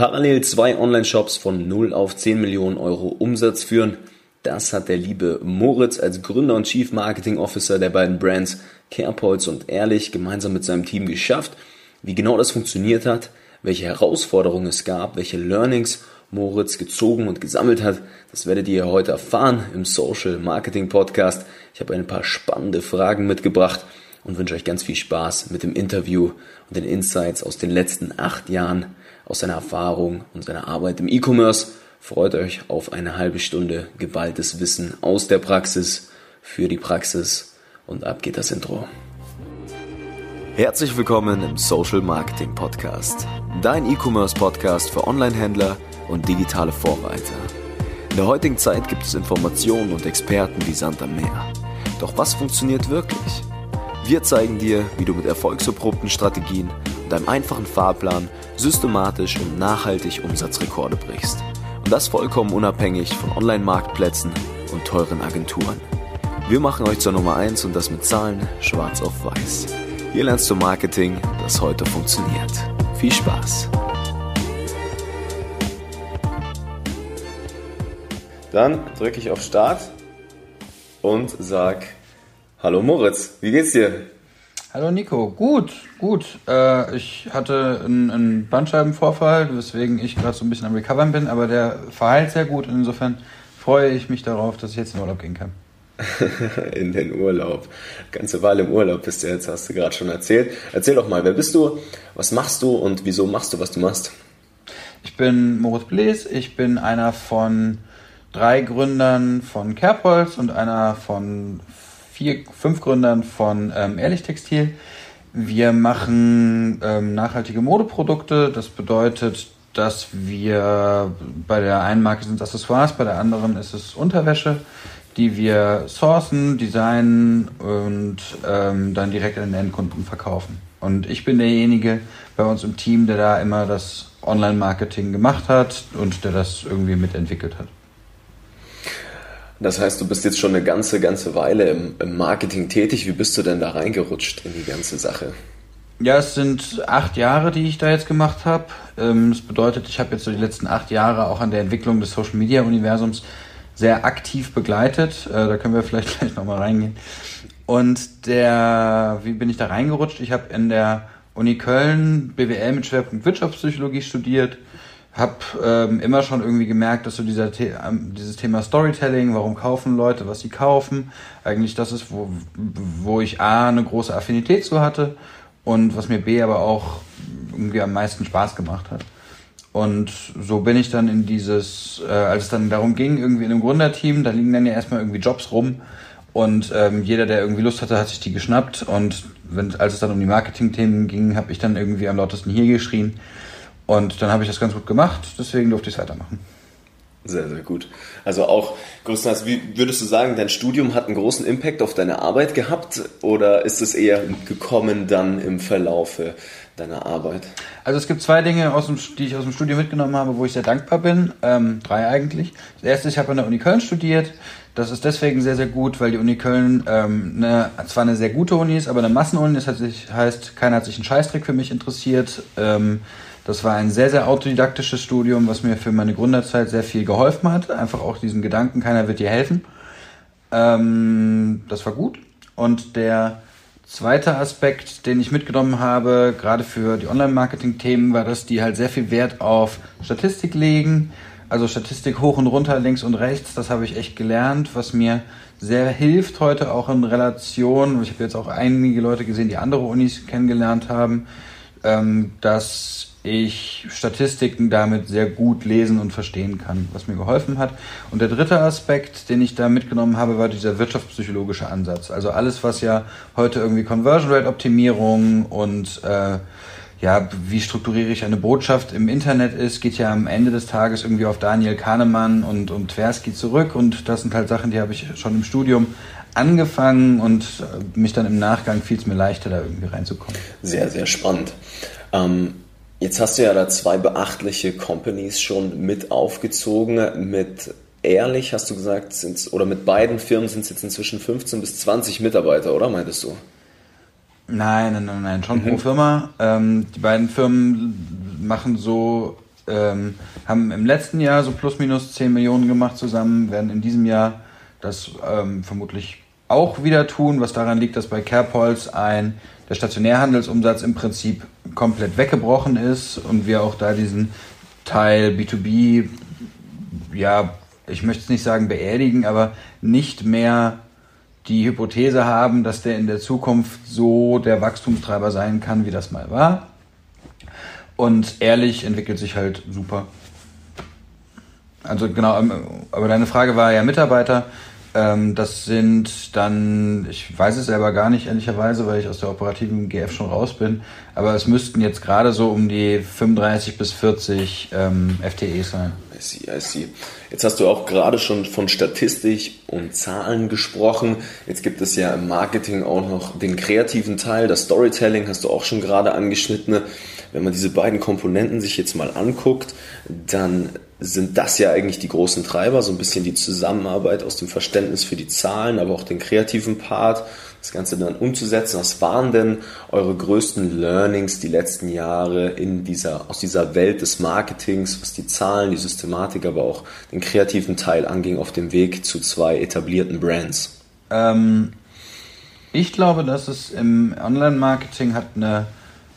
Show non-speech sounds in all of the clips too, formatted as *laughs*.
Parallel zwei Online-Shops von 0 auf 10 Millionen Euro Umsatz führen. Das hat der liebe Moritz als Gründer und Chief Marketing Officer der beiden Brands Carepoints und Ehrlich gemeinsam mit seinem Team geschafft. Wie genau das funktioniert hat, welche Herausforderungen es gab, welche Learnings Moritz gezogen und gesammelt hat, das werdet ihr heute erfahren im Social Marketing Podcast. Ich habe ein paar spannende Fragen mitgebracht und wünsche euch ganz viel Spaß mit dem Interview und den Insights aus den letzten acht Jahren, aus seiner Erfahrung und seiner Arbeit im E-Commerce. Freut euch auf eine halbe Stunde geballtes Wissen aus der Praxis für die Praxis und ab geht das Intro. Herzlich willkommen im Social Marketing Podcast, dein E-Commerce Podcast für Online-Händler und digitale Vorreiter. In der heutigen Zeit gibt es Informationen und Experten wie Sand am Meer. Doch was funktioniert wirklich? Wir zeigen dir, wie du mit erfolgserprobten Strategien einem einfachen Fahrplan systematisch und nachhaltig Umsatzrekorde brichst. Und das vollkommen unabhängig von Online-Marktplätzen und teuren Agenturen. Wir machen euch zur Nummer 1 und das mit Zahlen schwarz auf weiß. Hier lernst du Marketing, das heute funktioniert. Viel Spaß! Dann drücke ich auf Start und sag Hallo Moritz, wie geht's dir? Hallo Nico, gut, gut. Äh, ich hatte einen, einen Bandscheibenvorfall, weswegen ich gerade so ein bisschen am Recovern bin, aber der verheilt sehr gut. Insofern freue ich mich darauf, dass ich jetzt in den Urlaub gehen kann. *laughs* in den Urlaub. Ganze Weile im Urlaub bist du jetzt, hast du gerade schon erzählt. Erzähl doch mal, wer bist du, was machst du und wieso machst du, was du machst? Ich bin Moritz Blees, ich bin einer von drei Gründern von Kerbholz und einer von vier, fünf Gründern von ähm, Ehrlich Textil. Wir machen ähm, nachhaltige Modeprodukte. Das bedeutet, dass wir bei der einen Marke sind Accessoires, bei der anderen ist es Unterwäsche, die wir sourcen, designen und ähm, dann direkt an den Endkunden verkaufen. Und ich bin derjenige bei uns im Team, der da immer das Online-Marketing gemacht hat und der das irgendwie mitentwickelt hat. Das heißt, du bist jetzt schon eine ganze, ganze Weile im, im, Marketing tätig. Wie bist du denn da reingerutscht in die ganze Sache? Ja, es sind acht Jahre, die ich da jetzt gemacht habe. Ähm, das bedeutet, ich habe jetzt so die letzten acht Jahre auch an der Entwicklung des Social Media Universums sehr aktiv begleitet. Äh, da können wir vielleicht *laughs* gleich nochmal reingehen. Und der, wie bin ich da reingerutscht? Ich habe in der Uni Köln BWL mit Schwerpunkt Wirtschaftspsychologie studiert habe ähm, immer schon irgendwie gemerkt, dass so dieser The ähm, dieses Thema Storytelling, warum kaufen Leute, was sie kaufen, eigentlich das ist, wo, wo ich A, eine große Affinität zu hatte und was mir B aber auch irgendwie am meisten Spaß gemacht hat. Und so bin ich dann in dieses, äh, als es dann darum ging, irgendwie in einem Gründerteam, da liegen dann ja erstmal irgendwie Jobs rum und ähm, jeder, der irgendwie Lust hatte, hat sich die geschnappt und wenn, als es dann um die Marketing-Themen ging, habe ich dann irgendwie am lautesten hier geschrien und dann habe ich das ganz gut gemacht, deswegen durfte ich es weitermachen. Sehr, sehr gut. Also auch größtenteils, wie würdest du sagen, dein Studium hat einen großen Impact auf deine Arbeit gehabt oder ist es eher gekommen dann im Verlaufe deiner Arbeit? Also es gibt zwei Dinge, aus dem, die ich aus dem Studium mitgenommen habe, wo ich sehr dankbar bin. Ähm, drei eigentlich. Das erste, ich habe an der Uni Köln studiert. Das ist deswegen sehr, sehr gut, weil die Uni Köln ähm, eine, zwar eine sehr gute Uni ist, aber eine Massenuni. Das heißt, keiner hat sich einen Scheißtrick für mich interessiert. Ähm, das war ein sehr, sehr autodidaktisches Studium, was mir für meine Gründerzeit sehr viel geholfen hat. Einfach auch diesen Gedanken, keiner wird dir helfen. Ähm, das war gut. Und der zweite Aspekt, den ich mitgenommen habe, gerade für die Online-Marketing-Themen, war, dass die halt sehr viel Wert auf Statistik legen. Also Statistik hoch und runter, links und rechts, das habe ich echt gelernt, was mir sehr hilft heute auch in Relation. Ich habe jetzt auch einige Leute gesehen, die andere Unis kennengelernt haben, ähm, dass ich Statistiken damit sehr gut lesen und verstehen kann, was mir geholfen hat. Und der dritte Aspekt, den ich da mitgenommen habe, war dieser wirtschaftspsychologische Ansatz. Also alles, was ja heute irgendwie Conversion Rate Optimierung und äh, ja, wie strukturiere ich eine Botschaft im Internet ist, geht ja am Ende des Tages irgendwie auf Daniel Kahnemann und, und Tversky zurück. Und das sind halt Sachen, die habe ich schon im Studium angefangen und äh, mich dann im Nachgang fiel es mir leichter, da irgendwie reinzukommen. Sehr, sehr spannend. Ähm Jetzt hast du ja da zwei beachtliche Companies schon mit aufgezogen. Mit Ehrlich hast du gesagt, sind's, oder mit beiden Firmen sind es jetzt inzwischen 15 bis 20 Mitarbeiter, oder meintest du? Nein, nein, nein, nein, schon mhm. pro Firma. Ähm, die beiden Firmen machen so ähm, haben im letzten Jahr so plus minus 10 Millionen gemacht zusammen, werden in diesem Jahr das ähm, vermutlich auch wieder tun, was daran liegt, dass bei CarePols ein der Stationärhandelsumsatz im Prinzip komplett weggebrochen ist und wir auch da diesen Teil B2B, ja, ich möchte es nicht sagen beerdigen, aber nicht mehr die Hypothese haben, dass der in der Zukunft so der Wachstumstreiber sein kann, wie das mal war. Und ehrlich entwickelt sich halt super. Also genau, ähm, aber deine Frage war ja Mitarbeiter. Ähm, das sind dann, ich weiß es selber gar nicht, ehrlicherweise, weil ich aus der operativen GF schon raus bin, aber es müssten jetzt gerade so um die 35 bis 40 ähm, FTEs sein. I see, I see. Jetzt hast du auch gerade schon von Statistik und Zahlen gesprochen. Jetzt gibt es ja im Marketing auch noch den kreativen Teil, das Storytelling hast du auch schon gerade angeschnitten. Wenn man diese beiden Komponenten sich jetzt mal anguckt, dann sind das ja eigentlich die großen Treiber, so ein bisschen die Zusammenarbeit aus dem Verständnis für die Zahlen, aber auch den kreativen Part, das Ganze dann umzusetzen. Was waren denn eure größten Learnings die letzten Jahre in dieser, aus dieser Welt des Marketings, was die Zahlen, die Systematik, aber auch den kreativen Teil anging auf dem Weg zu zwei etablierten Brands? Ähm, ich glaube, dass es im Online-Marketing hat eine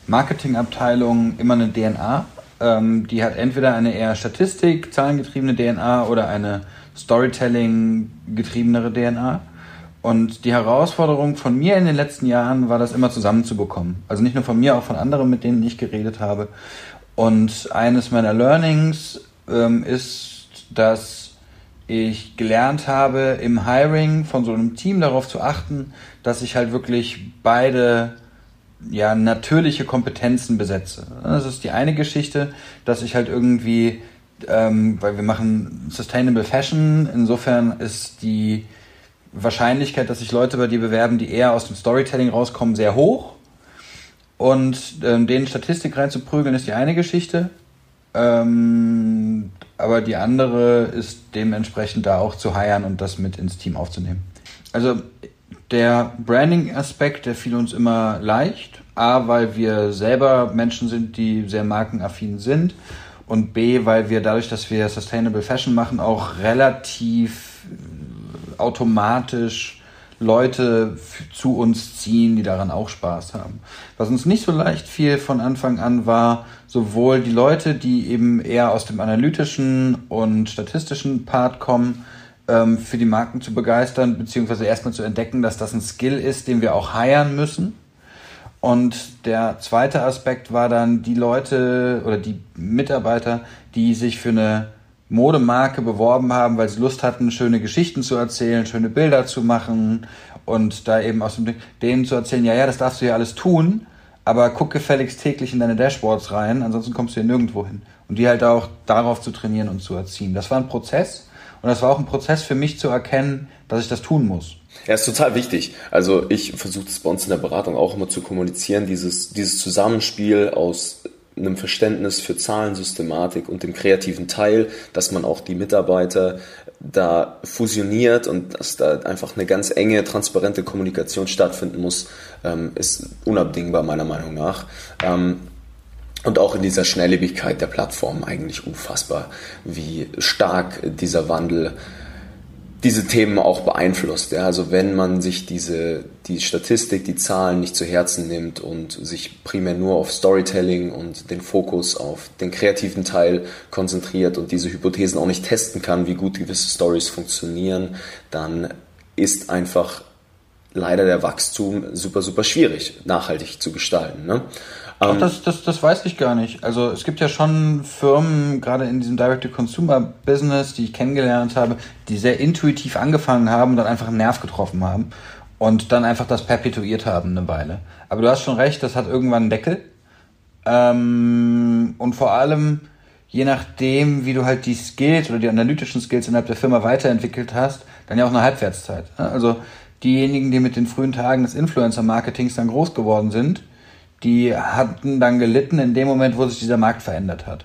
Marketingabteilung immer eine DNA ähm, die hat entweder eine eher Statistik, zahlengetriebene DNA oder eine Storytelling-getriebenere DNA. Und die Herausforderung von mir in den letzten Jahren war, das immer zusammenzubekommen. Also nicht nur von mir, auch von anderen, mit denen ich geredet habe. Und eines meiner Learnings ähm, ist, dass ich gelernt habe, im Hiring von so einem Team darauf zu achten, dass ich halt wirklich beide ja, natürliche Kompetenzen besetze. Das ist die eine Geschichte, dass ich halt irgendwie, ähm, weil wir machen Sustainable Fashion, insofern ist die Wahrscheinlichkeit, dass sich Leute bei dir bewerben, die eher aus dem Storytelling rauskommen, sehr hoch. Und ähm, denen Statistik reinzuprügeln, ist die eine Geschichte. Ähm, aber die andere ist dementsprechend da auch zu heiern und das mit ins Team aufzunehmen. Also der Branding-Aspekt, der fiel uns immer leicht. A, weil wir selber Menschen sind, die sehr markenaffin sind. Und B, weil wir dadurch, dass wir Sustainable Fashion machen, auch relativ automatisch Leute zu uns ziehen, die daran auch Spaß haben. Was uns nicht so leicht fiel von Anfang an war, sowohl die Leute, die eben eher aus dem analytischen und statistischen Part kommen, ähm, für die Marken zu begeistern, beziehungsweise erstmal zu entdecken, dass das ein Skill ist, den wir auch heiern müssen. Und der zweite Aspekt war dann die Leute oder die Mitarbeiter, die sich für eine Modemarke beworben haben, weil sie Lust hatten, schöne Geschichten zu erzählen, schöne Bilder zu machen und da eben aus dem Ding, denen zu erzählen, ja, ja, das darfst du ja alles tun, aber guck gefälligst täglich in deine Dashboards rein, ansonsten kommst du hier nirgendwo hin. Und die halt auch darauf zu trainieren und zu erziehen. Das war ein Prozess und das war auch ein Prozess für mich zu erkennen, dass ich das tun muss. Ja, ist total wichtig. Also ich versuche das bei uns in der Beratung auch immer zu kommunizieren, dieses, dieses Zusammenspiel aus einem Verständnis für Zahlensystematik und dem kreativen Teil, dass man auch die Mitarbeiter da fusioniert und dass da einfach eine ganz enge, transparente Kommunikation stattfinden muss, ähm, ist unabdingbar meiner Meinung nach. Und auch in dieser Schnelllebigkeit der Plattform eigentlich unfassbar, wie stark dieser Wandel diese Themen auch beeinflusst. Ja? Also wenn man sich diese, die Statistik, die Zahlen nicht zu Herzen nimmt und sich primär nur auf Storytelling und den Fokus auf den kreativen Teil konzentriert und diese Hypothesen auch nicht testen kann, wie gut gewisse Stories funktionieren, dann ist einfach leider der Wachstum super, super schwierig, nachhaltig zu gestalten. Ne? Ach, ähm, das, das, das weiß ich gar nicht. Also es gibt ja schon Firmen, gerade in diesem Direct-to-Consumer-Business, die ich kennengelernt habe, die sehr intuitiv angefangen haben und dann einfach einen Nerv getroffen haben und dann einfach das perpetuiert haben eine Weile. Aber du hast schon recht, das hat irgendwann einen Deckel. Ähm, und vor allem, je nachdem, wie du halt die Skills oder die analytischen Skills innerhalb der Firma weiterentwickelt hast, dann ja auch eine Halbwertszeit. Also diejenigen, die mit den frühen Tagen des Influencer-Marketings dann groß geworden sind, die hatten dann gelitten in dem Moment, wo sich dieser Markt verändert hat.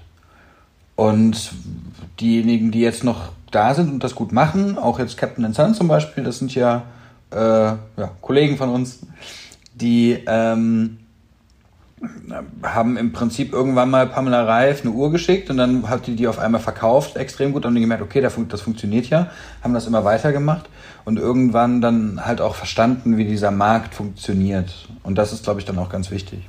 Und diejenigen, die jetzt noch da sind und das gut machen, auch jetzt Captain Sun zum Beispiel, das sind ja, äh, ja Kollegen von uns, die, ähm, haben im Prinzip irgendwann mal Pamela Reif eine Uhr geschickt und dann hat die die auf einmal verkauft, extrem gut, und die gemerkt, okay, das funktioniert ja, haben das immer weitergemacht und irgendwann dann halt auch verstanden, wie dieser Markt funktioniert. Und das ist, glaube ich, dann auch ganz wichtig.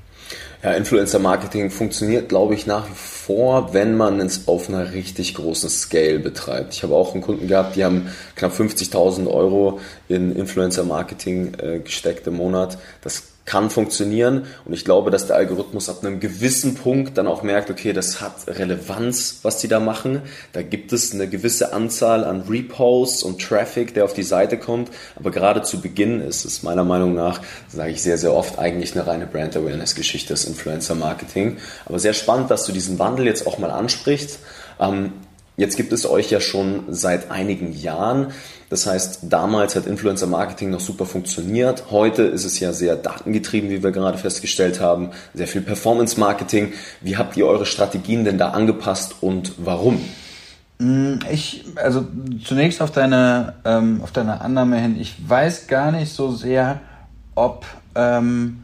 Ja, Influencer-Marketing funktioniert, glaube ich, nach wie vor, wenn man es auf einer richtig großen Scale betreibt. Ich habe auch einen Kunden gehabt, die haben knapp 50.000 Euro in Influencer-Marketing äh, gesteckt im Monat. Das kann funktionieren und ich glaube, dass der Algorithmus ab einem gewissen Punkt dann auch merkt, okay, das hat Relevanz, was die da machen. Da gibt es eine gewisse Anzahl an Reposts und Traffic, der auf die Seite kommt, aber gerade zu Beginn ist es meiner Meinung nach, sage ich sehr, sehr oft, eigentlich eine reine Brand Awareness Geschichte, das Influencer Marketing. Aber sehr spannend, dass du diesen Wandel jetzt auch mal ansprichst. Ähm, Jetzt gibt es euch ja schon seit einigen Jahren. Das heißt, damals hat Influencer Marketing noch super funktioniert. Heute ist es ja sehr datengetrieben, wie wir gerade festgestellt haben. Sehr viel Performance Marketing. Wie habt ihr eure Strategien denn da angepasst und warum? Mm, ich, also zunächst auf deine, ähm, auf deine Annahme hin. Ich weiß gar nicht so sehr, ob ähm,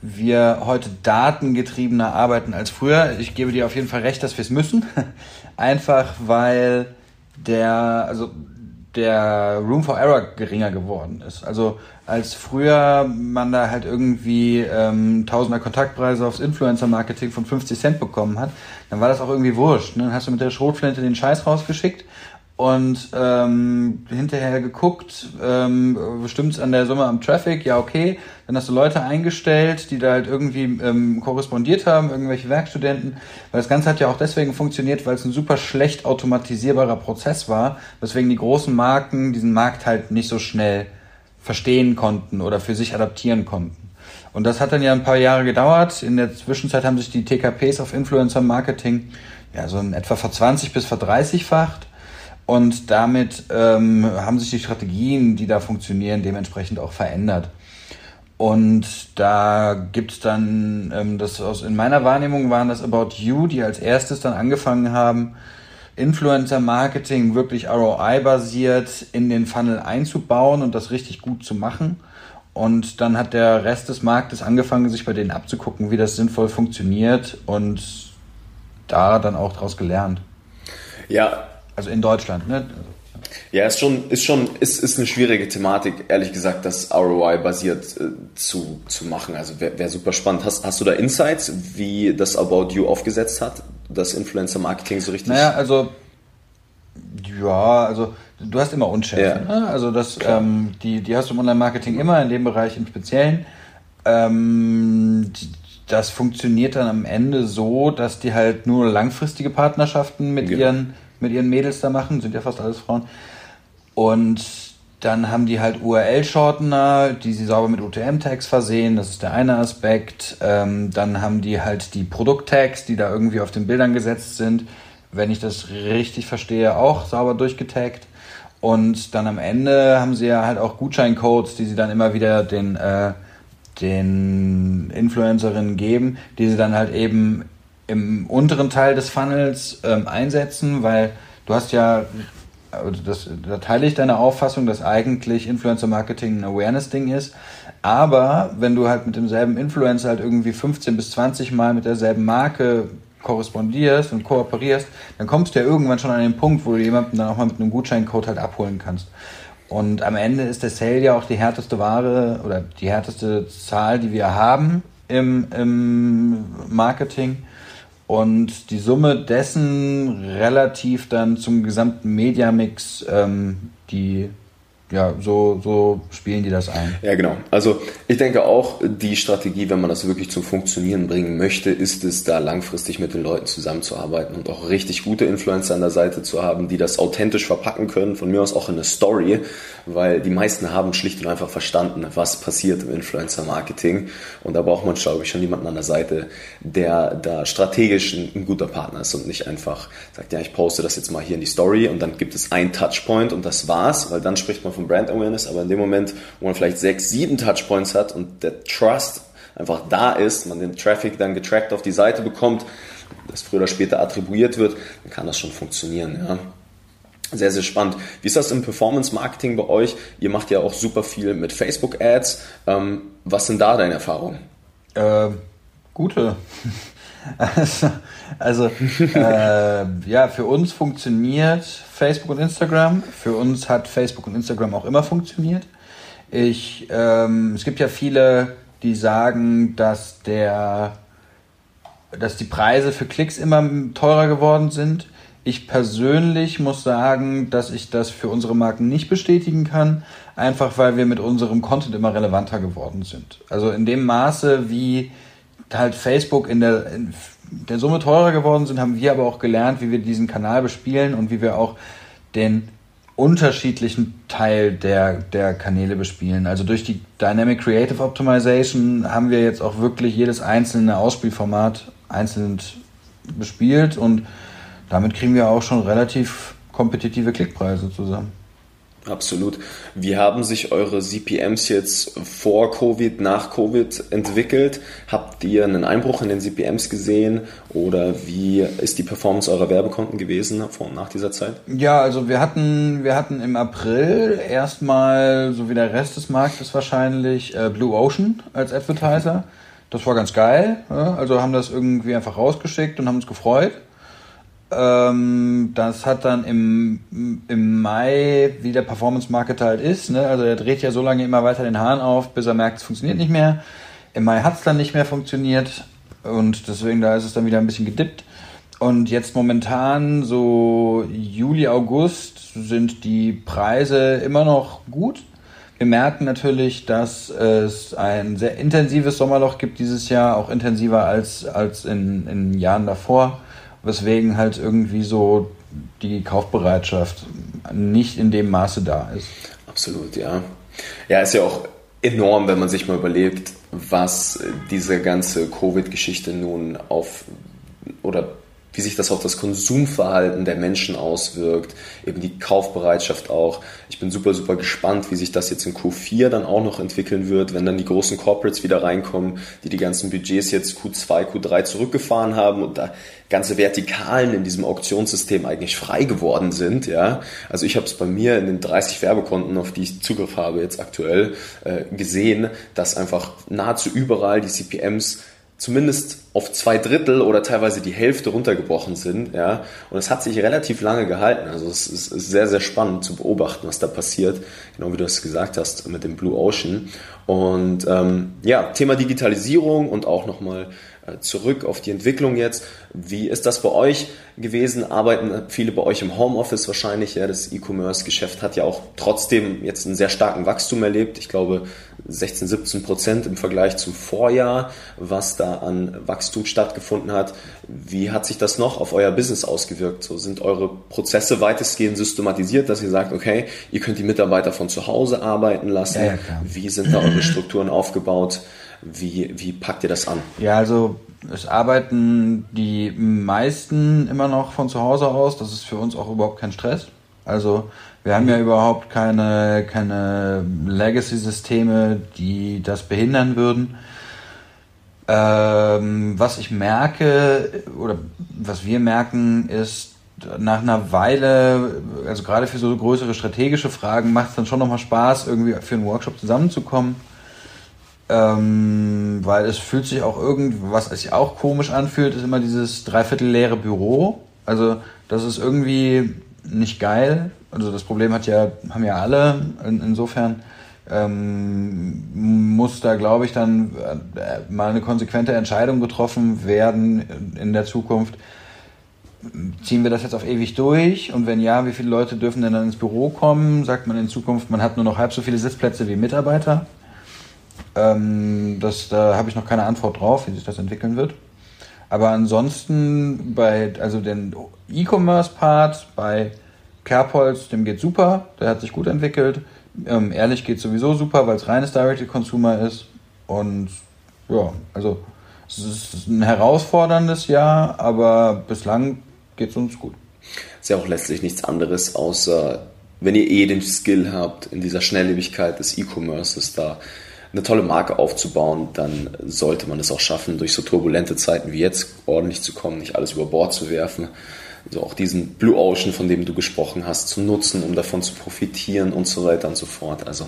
wir heute datengetriebener arbeiten als früher. Ich gebe dir auf jeden Fall recht, dass wir es müssen. *laughs* Einfach weil der, also der Room for Error geringer geworden ist. Also als früher man da halt irgendwie ähm, tausender Kontaktpreise aufs Influencer-Marketing von 50 Cent bekommen hat, dann war das auch irgendwie wurscht. Ne? Dann hast du mit der Schrotflinte den Scheiß rausgeschickt und ähm, hinterher geguckt, ähm, stimmt's an der Summe am Traffic? Ja, okay. Dann hast du Leute eingestellt, die da halt irgendwie ähm, korrespondiert haben, irgendwelche Werkstudenten. Weil das Ganze hat ja auch deswegen funktioniert, weil es ein super schlecht automatisierbarer Prozess war, weswegen die großen Marken diesen Markt halt nicht so schnell verstehen konnten oder für sich adaptieren konnten. Und das hat dann ja ein paar Jahre gedauert. In der Zwischenzeit haben sich die TKPs auf Influencer Marketing ja so in etwa ver 20 bis ver 30-facht. Und damit ähm, haben sich die Strategien, die da funktionieren, dementsprechend auch verändert. Und da gibt's dann, ähm, das aus, in meiner Wahrnehmung waren das About You, die als erstes dann angefangen haben, Influencer-Marketing wirklich ROI-basiert in den Funnel einzubauen und das richtig gut zu machen. Und dann hat der Rest des Marktes angefangen, sich bei denen abzugucken, wie das sinnvoll funktioniert und da dann auch daraus gelernt. Ja, also in Deutschland, ne? Ja, ist schon, ist schon, ist, ist eine schwierige Thematik, ehrlich gesagt, das ROI-basiert äh, zu, zu machen. Also wäre wär super spannend. Hast, hast du da Insights, wie das About You aufgesetzt hat, das Influencer-Marketing so richtig? Naja, also, ja, also du hast immer Unschärfe. Ja. Ne? Also das, ähm, die, die hast du im Online-Marketing immer, in dem Bereich im Speziellen. Ähm, das funktioniert dann am Ende so, dass die halt nur langfristige Partnerschaften mit genau. ihren mit ihren Mädels da machen, sind ja fast alles Frauen. Und dann haben die halt URL-Shortener, die sie sauber mit UTM-Tags versehen, das ist der eine Aspekt. Ähm, dann haben die halt die Produkt-Tags, die da irgendwie auf den Bildern gesetzt sind, wenn ich das richtig verstehe, auch sauber durchgetaggt. Und dann am Ende haben sie ja halt auch Gutscheincodes, die sie dann immer wieder den, äh, den Influencerinnen geben, die sie dann halt eben im unteren Teil des Funnels ähm, einsetzen, weil du hast ja, also das, da teile ich deine Auffassung, dass eigentlich Influencer Marketing ein Awareness-Ding ist. Aber wenn du halt mit demselben Influencer halt irgendwie 15 bis 20 Mal mit derselben Marke korrespondierst und kooperierst, dann kommst du ja irgendwann schon an den Punkt, wo du jemanden dann auch mal mit einem Gutscheincode halt abholen kannst. Und am Ende ist der Sale ja auch die härteste Ware oder die härteste Zahl, die wir haben im, im Marketing und die Summe dessen relativ dann zum gesamten Mediamix ähm, die ja, so, so spielen die das ein. Ja, genau. Also ich denke auch, die Strategie, wenn man das wirklich zum Funktionieren bringen möchte, ist es, da langfristig mit den Leuten zusammenzuarbeiten und auch richtig gute Influencer an der Seite zu haben, die das authentisch verpacken können, von mir aus auch in eine Story, weil die meisten haben schlicht und einfach verstanden, was passiert im Influencer-Marketing und da braucht man, glaube ich, schon jemanden an der Seite, der da strategisch ein, ein guter Partner ist und nicht einfach sagt, ja, ich poste das jetzt mal hier in die Story und dann gibt es ein Touchpoint und das war's, weil dann spricht man von Brand Awareness, aber in dem Moment, wo man vielleicht sechs, sieben Touchpoints hat und der Trust einfach da ist, man den Traffic dann getrackt auf die Seite bekommt, das früher oder später attribuiert wird, dann kann das schon funktionieren. Ja. Sehr, sehr spannend. Wie ist das im Performance-Marketing bei euch? Ihr macht ja auch super viel mit Facebook-Ads. Ähm, was sind da deine Erfahrungen? Äh, Gute. *laughs* Also, *laughs* äh, ja, für uns funktioniert Facebook und Instagram. Für uns hat Facebook und Instagram auch immer funktioniert. Ich, ähm, es gibt ja viele, die sagen, dass der, dass die Preise für Klicks immer teurer geworden sind. Ich persönlich muss sagen, dass ich das für unsere Marken nicht bestätigen kann, einfach weil wir mit unserem Content immer relevanter geworden sind. Also in dem Maße, wie halt Facebook in der, in der Summe teurer geworden sind, haben wir aber auch gelernt, wie wir diesen Kanal bespielen und wie wir auch den unterschiedlichen Teil der, der Kanäle bespielen. Also durch die Dynamic Creative Optimization haben wir jetzt auch wirklich jedes einzelne Ausspielformat einzeln bespielt und damit kriegen wir auch schon relativ kompetitive Klickpreise zusammen. Absolut. Wie haben sich eure CPMs jetzt vor Covid, nach Covid entwickelt? Habt ihr einen Einbruch in den CPMs gesehen oder wie ist die Performance eurer Werbekonten gewesen vor und nach dieser Zeit? Ja, also wir hatten, wir hatten im April erstmal, so wie der Rest des Marktes wahrscheinlich, äh, Blue Ocean als Advertiser. Das war ganz geil. Also haben das irgendwie einfach rausgeschickt und haben uns gefreut. Ähm, das hat dann im, im Mai, wie der Performance-Marketer halt ist, ne? also er dreht ja so lange immer weiter den Hahn auf, bis er merkt, es funktioniert nicht mehr. Im Mai hat es dann nicht mehr funktioniert und deswegen da ist es dann wieder ein bisschen gedippt. Und jetzt momentan, so Juli, August, sind die Preise immer noch gut. Wir merken natürlich, dass es ein sehr intensives Sommerloch gibt dieses Jahr, auch intensiver als, als in, in Jahren davor weswegen halt irgendwie so die Kaufbereitschaft nicht in dem Maße da ist. Absolut, ja. Ja, ist ja auch enorm, wenn man sich mal überlegt, was diese ganze Covid-Geschichte nun auf oder wie sich das auf das Konsumverhalten der Menschen auswirkt, eben die Kaufbereitschaft auch. Ich bin super, super gespannt, wie sich das jetzt in Q4 dann auch noch entwickeln wird, wenn dann die großen Corporates wieder reinkommen, die die ganzen Budgets jetzt Q2, Q3 zurückgefahren haben und da ganze Vertikalen in diesem Auktionssystem eigentlich frei geworden sind. Ja, also ich habe es bei mir in den 30 Werbekonten, auf die ich Zugriff habe jetzt aktuell, äh, gesehen, dass einfach nahezu überall die CPMs zumindest auf zwei Drittel oder teilweise die Hälfte runtergebrochen sind. Ja? Und es hat sich relativ lange gehalten. Also es ist, sehr, sehr spannend zu beobachten, was da passiert. Genau wie du es gesagt hast mit dem Blue Ocean. Und ähm, ja, Thema Digitalisierung und auch nochmal äh, zurück auf die Entwicklung jetzt. Wie ist das bei euch gewesen? Arbeiten viele bei euch im Homeoffice wahrscheinlich? Ja, das E-Commerce-Geschäft hat ja auch trotzdem jetzt einen sehr starken Wachstum erlebt. Ich glaube 16, 17 Prozent im Vergleich zum Vorjahr, was da an Wachstum stattgefunden hat. Wie hat sich das noch auf euer Business ausgewirkt? So sind eure Prozesse weitestgehend systematisiert, dass ihr sagt, okay, ihr könnt die Mitarbeiter von zu Hause arbeiten lassen. Ja, ja, Wie sind da eure Strukturen aufgebaut? Wie, wie packt ihr das an? Ja, also es arbeiten die meisten immer noch von zu Hause aus. Das ist für uns auch überhaupt kein Stress. Also wir haben ja überhaupt keine, keine Legacy-Systeme, die das behindern würden. Ähm, was ich merke oder was wir merken ist, nach einer Weile, also gerade für so größere strategische Fragen, macht es dann schon nochmal Spaß, irgendwie für einen Workshop zusammenzukommen ähm, weil es fühlt sich auch irgendwie, was sich auch komisch anfühlt, ist immer dieses dreiviertel leere Büro. Also das ist irgendwie nicht geil. Also das Problem hat ja, haben ja alle. In, insofern ähm, muss da, glaube ich, dann äh, mal eine konsequente Entscheidung getroffen werden in der Zukunft. Ziehen wir das jetzt auf ewig durch? Und wenn ja, wie viele Leute dürfen denn dann ins Büro kommen? Sagt man in Zukunft, man hat nur noch halb so viele Sitzplätze wie Mitarbeiter? Ähm, das, da habe ich noch keine Antwort drauf, wie sich das entwickeln wird. Aber ansonsten bei, also den E-Commerce-Part bei Kerbholz, dem geht super, der hat sich gut entwickelt. Ähm, ehrlich geht sowieso super, weil es reines Direct-to-Consumer ist. Und ja, also es ist ein herausforderndes Jahr, aber bislang geht es uns gut. Ist ja auch letztlich nichts anderes, außer wenn ihr eh den Skill habt in dieser Schnelllebigkeit des E-Commerces da eine tolle Marke aufzubauen, dann sollte man es auch schaffen, durch so turbulente Zeiten wie jetzt ordentlich zu kommen, nicht alles über Bord zu werfen, also auch diesen Blue Ocean, von dem du gesprochen hast, zu nutzen, um davon zu profitieren und so weiter und so fort. Also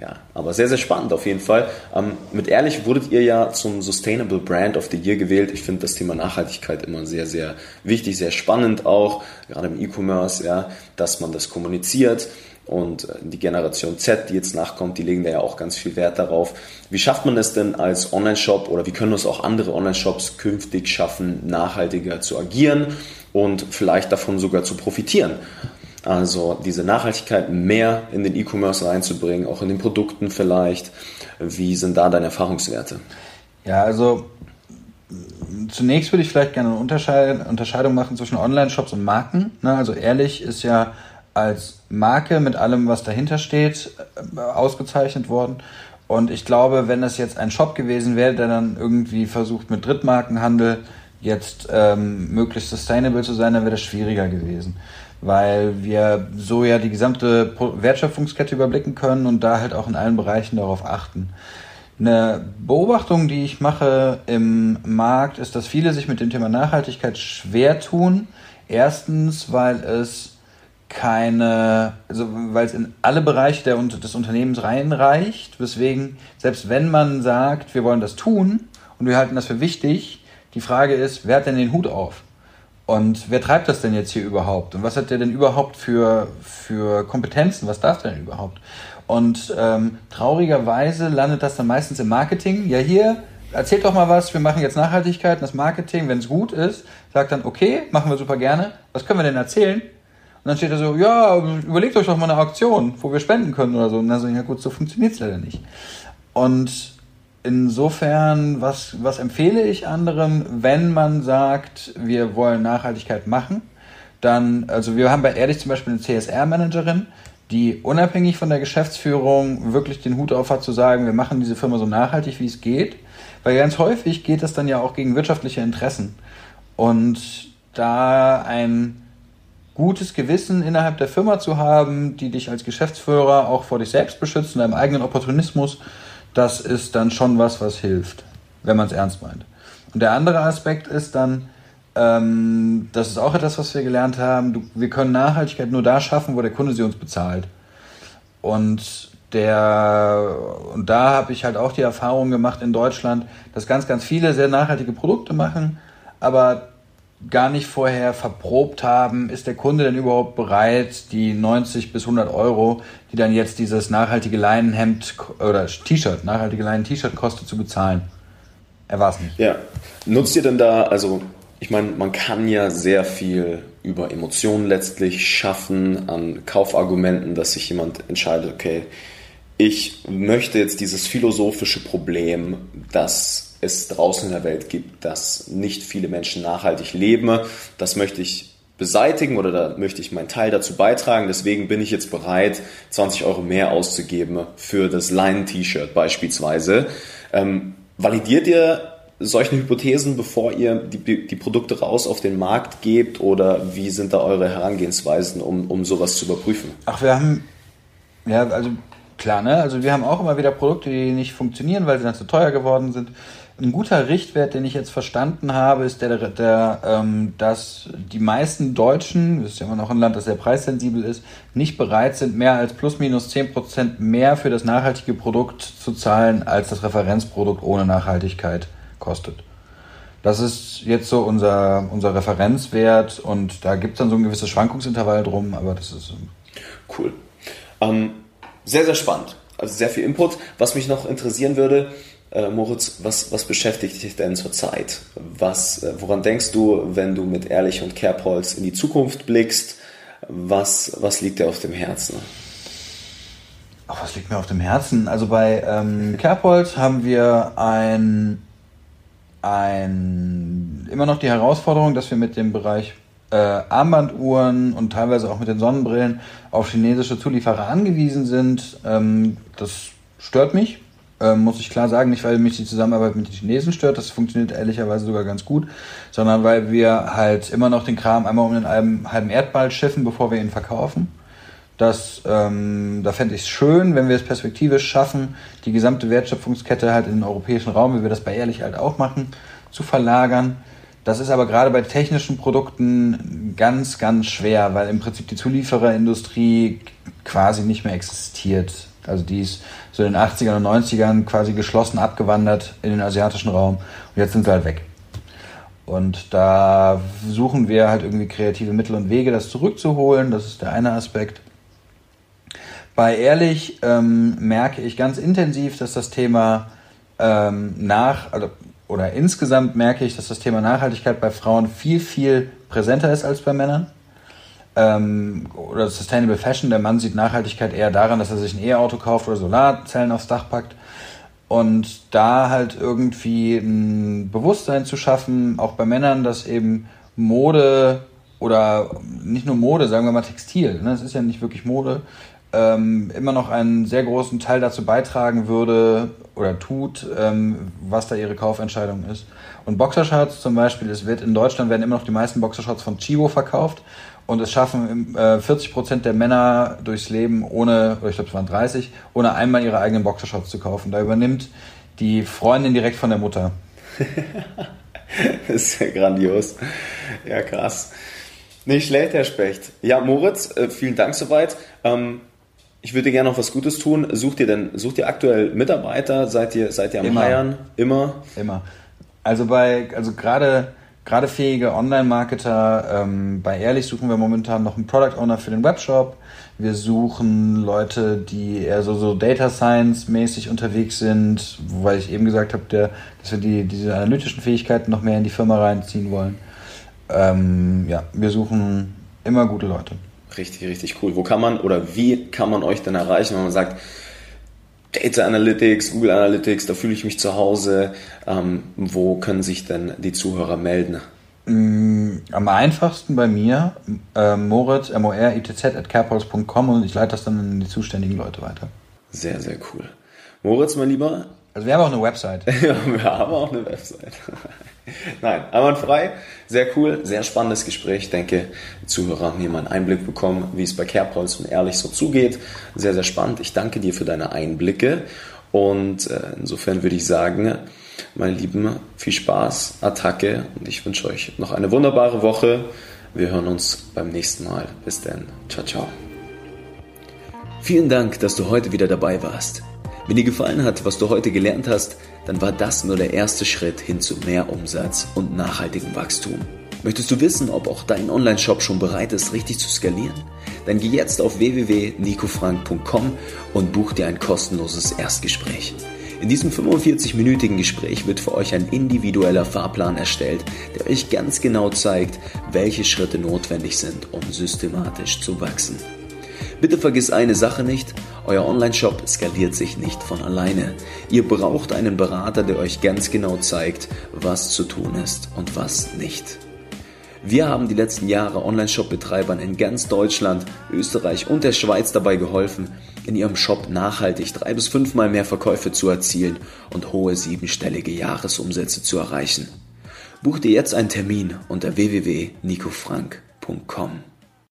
ja, aber sehr, sehr spannend auf jeden Fall. Ähm, mit Ehrlich wurdet ihr ja zum Sustainable Brand of the Year gewählt. Ich finde das Thema Nachhaltigkeit immer sehr, sehr wichtig, sehr spannend auch, gerade im E-Commerce, ja, dass man das kommuniziert. Und äh, die Generation Z, die jetzt nachkommt, die legen da ja auch ganz viel Wert darauf. Wie schafft man es denn als Online-Shop oder wie können es auch andere Online-Shops künftig schaffen, nachhaltiger zu agieren und vielleicht davon sogar zu profitieren? Also diese Nachhaltigkeit mehr in den E-Commerce reinzubringen, auch in den Produkten vielleicht. Wie sind da deine Erfahrungswerte? Ja, also zunächst würde ich vielleicht gerne eine Unterscheidung machen zwischen Online-Shops und Marken. Ne, also ehrlich ist ja als Marke mit allem, was dahinter steht, äh, ausgezeichnet worden. Und ich glaube, wenn das jetzt ein Shop gewesen wäre, der dann irgendwie versucht mit Drittmarkenhandel jetzt ähm, möglichst sustainable zu sein, dann wäre das schwieriger gewesen weil wir so ja die gesamte Wertschöpfungskette überblicken können und da halt auch in allen Bereichen darauf achten. Eine Beobachtung, die ich mache im Markt, ist, dass viele sich mit dem Thema Nachhaltigkeit schwer tun. Erstens, weil es keine, also weil es in alle Bereiche der, des Unternehmens reinreicht, weswegen, selbst wenn man sagt, wir wollen das tun und wir halten das für wichtig, die Frage ist, wer hat denn den Hut auf? Und wer treibt das denn jetzt hier überhaupt? Und was hat der denn überhaupt für, für Kompetenzen? Was darf der denn überhaupt? Und ähm, traurigerweise landet das dann meistens im Marketing. Ja, hier, erzählt doch mal was, wir machen jetzt Nachhaltigkeit. das Marketing, wenn es gut ist, sagt dann, okay, machen wir super gerne. Was können wir denn erzählen? Und dann steht da so, ja, überlegt euch doch mal eine Auktion, wo wir spenden können oder so. Und dann so, ja gut, so funktioniert es leider nicht. Und insofern, was, was empfehle ich anderen, wenn man sagt, wir wollen Nachhaltigkeit machen? Dann, also wir haben bei Ehrlich zum Beispiel eine CSR-Managerin, die unabhängig von der Geschäftsführung wirklich den Hut auf hat zu sagen, wir machen diese Firma so nachhaltig, wie es geht. Weil ganz häufig geht es dann ja auch gegen wirtschaftliche Interessen. Und da ein gutes Gewissen innerhalb der Firma zu haben, die dich als Geschäftsführer auch vor dich selbst beschützt und deinem eigenen Opportunismus, das ist dann schon was, was hilft, wenn man es ernst meint. Und der andere Aspekt ist dann, ähm, das ist auch etwas, was wir gelernt haben, du, wir können Nachhaltigkeit nur da schaffen, wo der Kunde sie uns bezahlt. Und der, und da habe ich halt auch die Erfahrung gemacht in Deutschland, dass ganz, ganz viele sehr nachhaltige Produkte machen, aber gar nicht vorher verprobt haben, ist der Kunde denn überhaupt bereit, die 90 bis 100 Euro, die dann jetzt dieses nachhaltige Leinenhemd oder T-Shirt, nachhaltige Leinen-T-Shirt kostet, zu bezahlen? Er war es nicht. Ja. Nutzt ihr denn da, also ich meine, man kann ja sehr viel über Emotionen letztlich schaffen, an Kaufargumenten, dass sich jemand entscheidet, okay, ich möchte jetzt dieses philosophische Problem, das es draußen in der Welt gibt, dass nicht viele Menschen nachhaltig leben. Das möchte ich beseitigen oder da möchte ich meinen Teil dazu beitragen. Deswegen bin ich jetzt bereit, 20 Euro mehr auszugeben für das Leinen-T-Shirt beispielsweise. Ähm, validiert ihr solche Hypothesen, bevor ihr die, die Produkte raus auf den Markt gebt oder wie sind da eure Herangehensweisen, um, um sowas zu überprüfen? Ach, wir haben, ja, also klar, ne? Also wir haben auch immer wieder Produkte, die nicht funktionieren, weil sie dann zu teuer geworden sind ein guter Richtwert, den ich jetzt verstanden habe, ist der, der ähm, dass die meisten Deutschen, das ist ja immer noch ein Land, das sehr preissensibel ist, nicht bereit sind, mehr als plus minus 10% mehr für das nachhaltige Produkt zu zahlen, als das Referenzprodukt ohne Nachhaltigkeit kostet. Das ist jetzt so unser, unser Referenzwert und da gibt es dann so ein gewisses Schwankungsintervall drum, aber das ist. Cool. Ähm, sehr, sehr spannend. Also sehr viel Input. Was mich noch interessieren würde, äh, Moritz, was, was beschäftigt dich denn zurzeit? Was, äh, woran denkst du, wenn du mit Ehrlich und Kerbholz in die Zukunft blickst? Was, was liegt dir auf dem Herzen? Ach, was liegt mir auf dem Herzen? Also bei ähm, Kerbholz haben wir ein, ein, immer noch die Herausforderung, dass wir mit dem Bereich äh, Armbanduhren und teilweise auch mit den Sonnenbrillen auf chinesische Zulieferer angewiesen sind. Ähm, das stört mich, ähm, muss ich klar sagen, nicht weil mich die Zusammenarbeit mit den Chinesen stört, das funktioniert ehrlicherweise sogar ganz gut, sondern weil wir halt immer noch den Kram einmal um den halben, halben Erdball schiffen, bevor wir ihn verkaufen. Das, ähm, da fände ich es schön, wenn wir es perspektivisch schaffen, die gesamte Wertschöpfungskette halt in den europäischen Raum, wie wir das bei Ehrlich halt auch machen, zu verlagern. Das ist aber gerade bei technischen Produkten ganz, ganz schwer, weil im Prinzip die Zuliefererindustrie quasi nicht mehr existiert. Also die ist so in den 80ern und 90ern quasi geschlossen abgewandert in den asiatischen Raum und jetzt sind sie halt weg. Und da suchen wir halt irgendwie kreative Mittel und Wege, das zurückzuholen. Das ist der eine Aspekt. Bei Ehrlich ähm, merke ich ganz intensiv, dass das Thema ähm, nach, also, oder insgesamt merke ich, dass das Thema Nachhaltigkeit bei Frauen viel, viel präsenter ist als bei Männern. Ähm, oder Sustainable Fashion, der Mann sieht Nachhaltigkeit eher daran, dass er sich ein E-Auto kauft oder Solarzellen aufs Dach packt. Und da halt irgendwie ein Bewusstsein zu schaffen, auch bei Männern, dass eben Mode oder nicht nur Mode, sagen wir mal Textil, ne, das ist ja nicht wirklich Mode, ähm, immer noch einen sehr großen Teil dazu beitragen würde oder tut, ähm, was da ihre Kaufentscheidung ist. Und Boxershorts zum Beispiel, es wird in Deutschland werden immer noch die meisten Boxershorts von Chibo verkauft und es schaffen äh, 40 Prozent der Männer durchs Leben ohne, oder ich glaube es waren 30, ohne einmal ihre eigenen Boxershorts zu kaufen. Da übernimmt die Freundin direkt von der Mutter. *laughs* das ist ja grandios. Ja, krass. Nicht schlecht, Herr Specht. Ja, Moritz, äh, vielen Dank soweit. Ähm, ich würde gerne noch was Gutes tun. Sucht ihr denn, sucht ihr aktuell Mitarbeiter? Seid ihr, seid ihr am Immer. Heiern? Immer? Immer. Also bei, also gerade gerade fähige Online-Marketer, ähm, bei Ehrlich suchen wir momentan noch einen Product Owner für den Webshop. Wir suchen Leute, die eher so, so Data Science mäßig unterwegs sind, weil ich eben gesagt habe, dass wir die, diese analytischen Fähigkeiten noch mehr in die Firma reinziehen wollen. Ähm, ja, wir suchen immer gute Leute. Richtig, richtig cool. Wo kann man oder wie kann man euch denn erreichen, wenn man sagt, Data Analytics, Google Analytics, da fühle ich mich zu Hause. Ähm, wo können sich denn die Zuhörer melden? Mm, Am einfachsten bei mir, äh, Moritz, M-O-R-I-T-Z, at carepols.com und ich leite das dann an die zuständigen Leute weiter. Sehr, sehr cool. Moritz, mein Lieber, Also wir haben auch eine Website. *laughs* Ja, wir haben auch eine Website. *laughs* Nein, einwandfrei. Sehr cool, sehr spannendes Gespräch. Ich denke, die Zuhörer haben hier mal einen Einblick bekommen, wie es bei Carepols und ehrlich so zugeht. Sehr, sehr spannend. Ich danke dir für deine Einblicke. Und äh, insofern würde ich sagen, meine Lieben, viel Spaß, Attacke und ich wünsche euch noch eine wunderbare Woche. Wir hören uns beim nächsten Mal. Bis dann. Ciao, ciao. Vielen Dank, dass du heute wieder dabei warst. Wenn dir gefallen hat, was du heute gelernt hast, dann war das nur der erste Schritt hin zu mehr Umsatz und nachhaltigem Wachstum. Möchtest du wissen, ob auch dein Online-Shop schon bereit ist, richtig zu skalieren? Dann geh jetzt auf www.nicofrank.com und buch dir ein kostenloses Erstgespräch. In diesem 45-minütigen Gespräch wird für euch ein individueller Fahrplan erstellt, der euch ganz genau zeigt, welche Schritte notwendig sind, um systematisch zu wachsen. Bitte vergiss eine Sache nicht, euer Online-Shop skaliert sich nicht von alleine. Ihr braucht einen Berater, der euch ganz genau zeigt, was zu tun ist und was nicht. Wir haben die letzten Jahre Online-Shop-Betreibern in ganz Deutschland, Österreich und der Schweiz dabei geholfen, in ihrem Shop nachhaltig drei bis fünfmal mehr Verkäufe zu erzielen und hohe siebenstellige Jahresumsätze zu erreichen. Buch dir jetzt einen Termin unter www.nicofrank.com.